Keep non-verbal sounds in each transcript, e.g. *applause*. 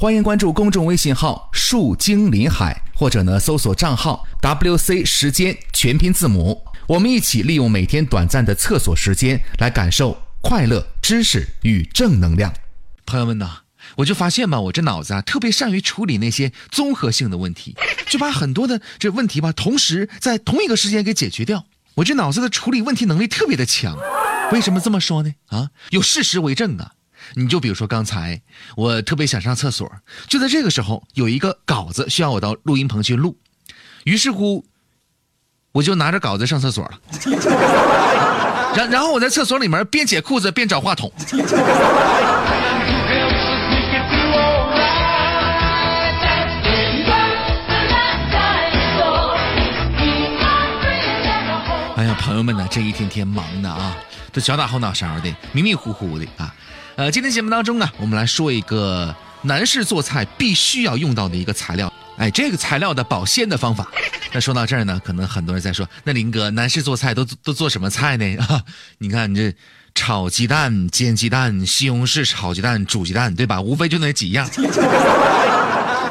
欢迎关注公众微信号“树精林海”，或者呢搜索账号 “WC 时间”全拼字母。我们一起利用每天短暂的厕所时间，来感受快乐、知识与正能量。朋友们呐，我就发现吧，我这脑子啊特别善于处理那些综合性的问题，就把很多的这问题吧，同时在同一个时间给解决掉。我这脑子的处理问题能力特别的强。为什么这么说呢？啊，有事实为证啊。你就比如说刚才我特别想上厕所，就在这个时候有一个稿子需要我到录音棚去录，于是乎。我就拿着稿子上厕所了，*laughs* 然然后我在厕所里面边解裤子边找话筒。哎呀，朋友们呢，这一天天忙的啊，都脚打后脑勺的，迷迷糊糊的啊。呃，今天节目当中呢，我们来说一个男士做菜必须要用到的一个材料。哎，这个材料的保鲜的方法。*laughs* 那说到这儿呢，可能很多人在说，那林哥，男士做菜都 *laughs* 都做什么菜呢？啊，你看你这炒鸡蛋、煎鸡蛋、西红柿炒鸡蛋、煮鸡蛋，对吧？无非就那几样。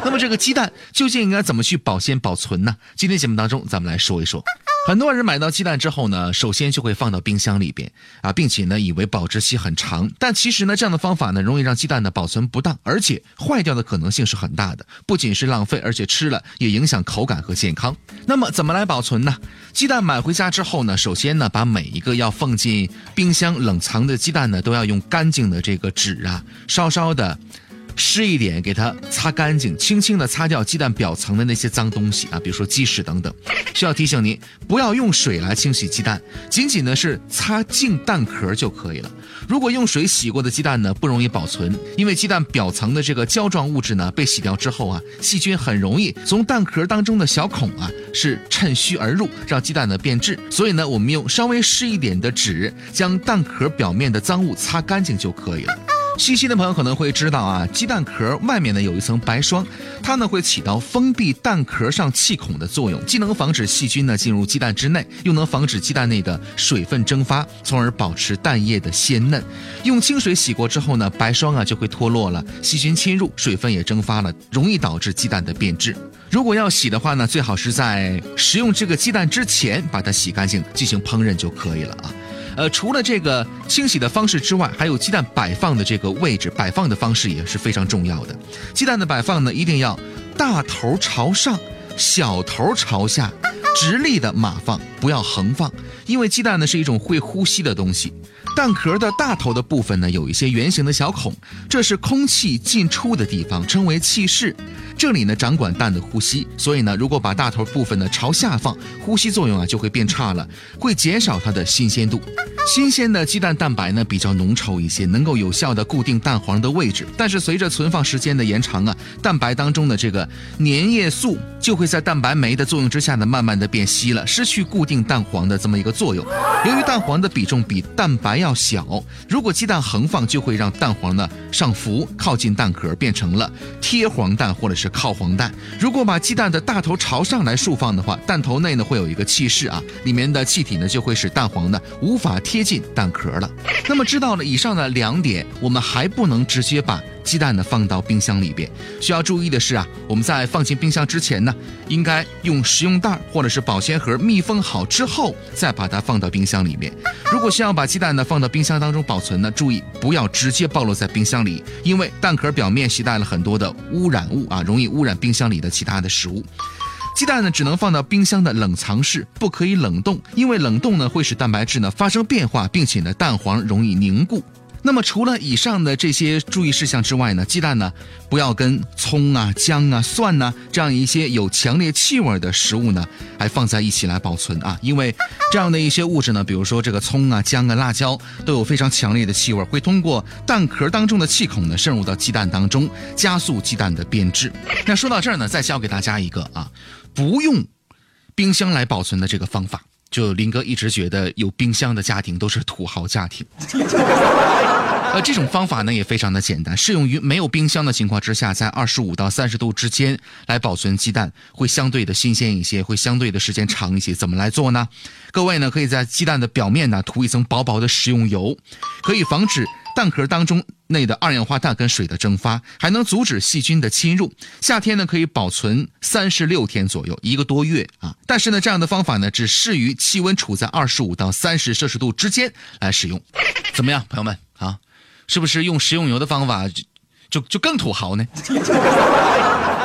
那么这个鸡蛋究竟应该怎么去保鲜保存呢？今天节目当中，咱们来说一说。很多人买到鸡蛋之后呢，首先就会放到冰箱里边啊，并且呢，以为保质期很长，但其实呢，这样的方法呢，容易让鸡蛋呢保存不当，而且坏掉的可能性是很大的。不仅是浪费，而且吃了也影响口感和健康。那么怎么来保存呢？鸡蛋买回家之后呢，首先呢，把每一个要放进冰箱冷藏的鸡蛋呢，都要用干净的这个纸啊，稍稍的。湿一点，给它擦干净，轻轻的擦掉鸡蛋表层的那些脏东西啊，比如说鸡屎等等。需要提醒您，不要用水来清洗鸡蛋，仅仅呢是擦净蛋壳就可以了。如果用水洗过的鸡蛋呢，不容易保存，因为鸡蛋表层的这个胶状物质呢被洗掉之后啊，细菌很容易从蛋壳当中的小孔啊是趁虚而入，让鸡蛋呢变质。所以呢，我们用稍微湿一点的纸，将蛋壳表面的脏物擦干净就可以了。细心的朋友可能会知道啊，鸡蛋壳外面呢有一层白霜，它呢会起到封闭蛋壳上气孔的作用，既能防止细菌呢进入鸡蛋之内，又能防止鸡蛋内的水分蒸发，从而保持蛋液的鲜嫩。用清水洗过之后呢，白霜啊就会脱落了，细菌侵入，水分也蒸发了，容易导致鸡蛋的变质。如果要洗的话呢，最好是在食用这个鸡蛋之前把它洗干净，进行烹饪就可以了啊。呃，除了这个清洗的方式之外，还有鸡蛋摆放的这个位置，摆放的方式也是非常重要的。鸡蛋的摆放呢，一定要大头朝上，小头朝下，直立的码放，不要横放，因为鸡蛋呢是一种会呼吸的东西。蛋壳的大头的部分呢，有一些圆形的小孔，这是空气进出的地方，称为气室。这里呢掌管蛋的呼吸，所以呢，如果把大头部分呢朝下放，呼吸作用啊就会变差了，会减少它的新鲜度。新鲜的鸡蛋蛋白呢比较浓稠一些，能够有效的固定蛋黄的位置。但是随着存放时间的延长啊，蛋白当中的这个粘液素就会在蛋白酶的作用之下呢，慢慢的变稀了，失去固定蛋黄的这么一个作用。由于蛋黄的比重比蛋白要小，如果鸡蛋横放，就会让蛋黄呢上浮，靠近蛋壳，变成了贴黄蛋或者是靠黄蛋。如果把鸡蛋的大头朝上来竖放的话，蛋头内呢会有一个气室啊，里面的气体呢就会使蛋黄呢无法贴接近蛋壳了。那么知道了以上的两点，我们还不能直接把。鸡蛋呢放到冰箱里边，需要注意的是啊，我们在放进冰箱之前呢，应该用食用袋或者是保鲜盒密封好之后，再把它放到冰箱里面。如果需要把鸡蛋呢放到冰箱当中保存呢，注意不要直接暴露在冰箱里，因为蛋壳表面携带了很多的污染物啊，容易污染冰箱里的其他的食物。鸡蛋呢只能放到冰箱的冷藏室，不可以冷冻，因为冷冻呢会使蛋白质呢发生变化，并且呢蛋黄容易凝固。那么除了以上的这些注意事项之外呢，鸡蛋呢不要跟葱啊、姜啊、蒜呢这样一些有强烈气味的食物呢，还放在一起来保存啊，因为这样的一些物质呢，比如说这个葱啊、姜啊、辣椒都有非常强烈的气味，会通过蛋壳当中的气孔呢渗入到鸡蛋当中，加速鸡蛋的变质。那说到这儿呢，再教给大家一个啊，不用冰箱来保存的这个方法。就林哥一直觉得有冰箱的家庭都是土豪家庭，*laughs* 呃，这种方法呢也非常的简单，适用于没有冰箱的情况之下，在二十五到三十度之间来保存鸡蛋，会相对的新鲜一些，会相对的时间长一些。怎么来做呢？各位呢可以在鸡蛋的表面呢涂一层薄薄的食用油，可以防止蛋壳当中内的二氧化碳跟水的蒸发，还能阻止细菌的侵入。夏天呢可以保存三十六天左右，一个多月啊。但是呢，这样的方法呢只适于气温处在二十五到三十摄氏度之间来使用。怎么样，朋友们啊？是不是用食用油的方法就就就更土豪呢？*laughs*